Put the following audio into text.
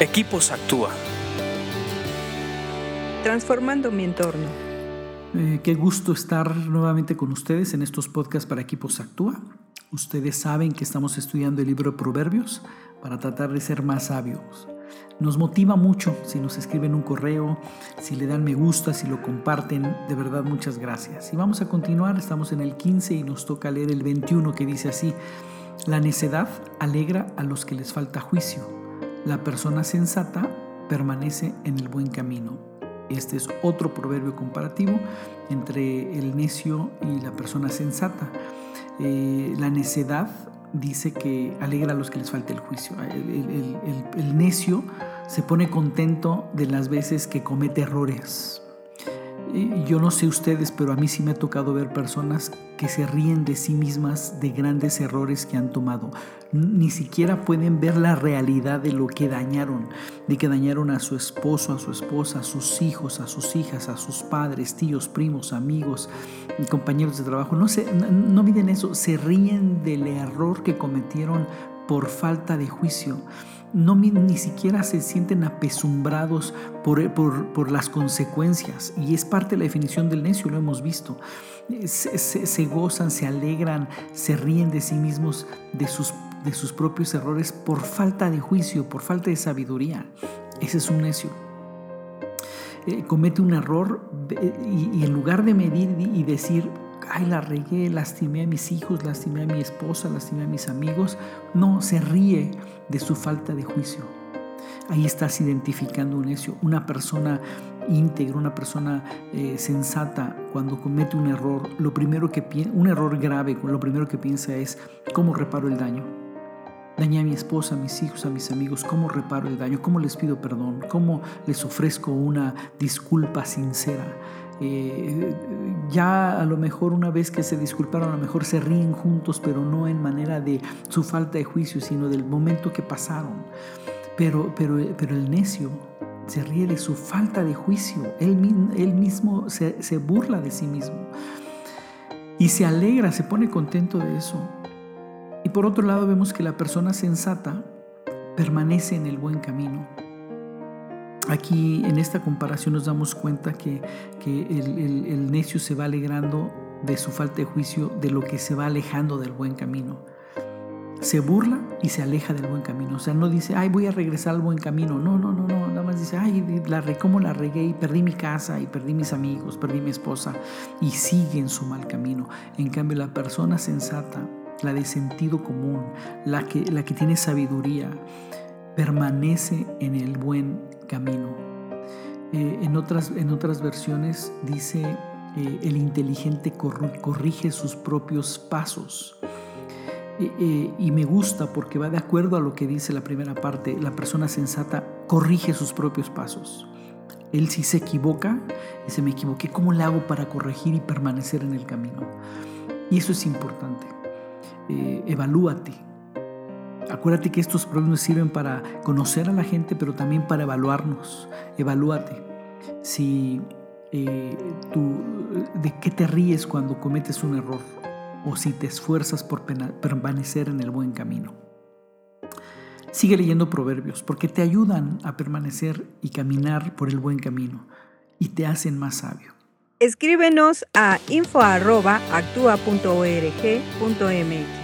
Equipos Actúa. Transformando mi entorno. Eh, qué gusto estar nuevamente con ustedes en estos podcasts para Equipos Actúa. Ustedes saben que estamos estudiando el libro de Proverbios para tratar de ser más sabios. Nos motiva mucho si nos escriben un correo, si le dan me gusta, si lo comparten. De verdad, muchas gracias. Y vamos a continuar, estamos en el 15 y nos toca leer el 21 que dice así, la necedad alegra a los que les falta juicio la persona sensata permanece en el buen camino. Este es otro proverbio comparativo entre el necio y la persona sensata. Eh, la necedad dice que alegra a los que les falta el juicio. el necio se pone contento de las veces que comete errores yo no sé ustedes, pero a mí sí me ha tocado ver personas que se ríen de sí mismas de grandes errores que han tomado. Ni siquiera pueden ver la realidad de lo que dañaron, de que dañaron a su esposo, a su esposa, a sus hijos, a sus hijas, a sus padres, tíos, primos, amigos, compañeros de trabajo. No, se, no, no miden eso, se ríen del error que cometieron por falta de juicio no ni siquiera se sienten apesumbrados por, por, las consecuencias. Y es parte de la definición del necio, lo hemos visto. Se, gozan, se alegran, se ríen de sí mismos, de sus, de sus propios errores por falta de juicio, por falta de sabiduría. Ese es un necio. Eh, comete un error y en lugar de medir y decir, ay, la regué, lastimé a mis hijos, lastimé a mi esposa, lastimé a mis amigos. No, se ríe de su falta de juicio. Ahí estás identificando un necio, una persona íntegra, una persona eh, sensata cuando comete un error, lo primero que un error grave, lo primero que piensa es cómo reparo el daño. Dañé a mi esposa, a mis hijos, a mis amigos, cómo reparo el daño, cómo les pido perdón, cómo les ofrezco una disculpa sincera. Eh, ya a lo mejor una vez que se disculparon, a lo mejor se ríen juntos, pero no en manera de su falta de juicio, sino del momento que pasaron. Pero, pero, pero el necio se ríe de su falta de juicio, él, él mismo se, se burla de sí mismo y se alegra, se pone contento de eso. Y por otro lado vemos que la persona sensata permanece en el buen camino. Aquí en esta comparación nos damos cuenta que, el, necio se va alegrando de su falta de juicio, de lo que se va alejando del buen camino. Se burla y se aleja del buen camino. O sea, no dice, ay, voy a regresar al buen camino. No, no, no, no. Nada más dice, ay, la cómo la regué y perdí mi casa y perdí mis amigos, perdí mi esposa. Y sigue en su mal camino. En cambio, la persona sensata, la de sentido común, la que, la que tiene sabiduría, permanece en el buen camino. Eh, en, otras, en otras versiones dice, eh, el inteligente corrige sus propios pasos. Eh, y me gusta porque va de acuerdo a lo que dice la primera parte, la persona sensata corrige sus propios pasos. Él si se equivoca, se me equivoqué, ¿cómo le hago para corregir y permanecer en el camino? Y eso es importante. evalúate, Acuérdate que estos problemas sirven para conocer a la gente, pero también para evaluarnos. Evalúate. Si eh, tú, de qué te ríes cuando cometes un error o si te esfuerzas por permanecer en el buen camino. Sigue leyendo proverbios porque te ayudan a permanecer y caminar por el buen camino y te hacen más sabio. Escríbenos a info.actua.org.mx.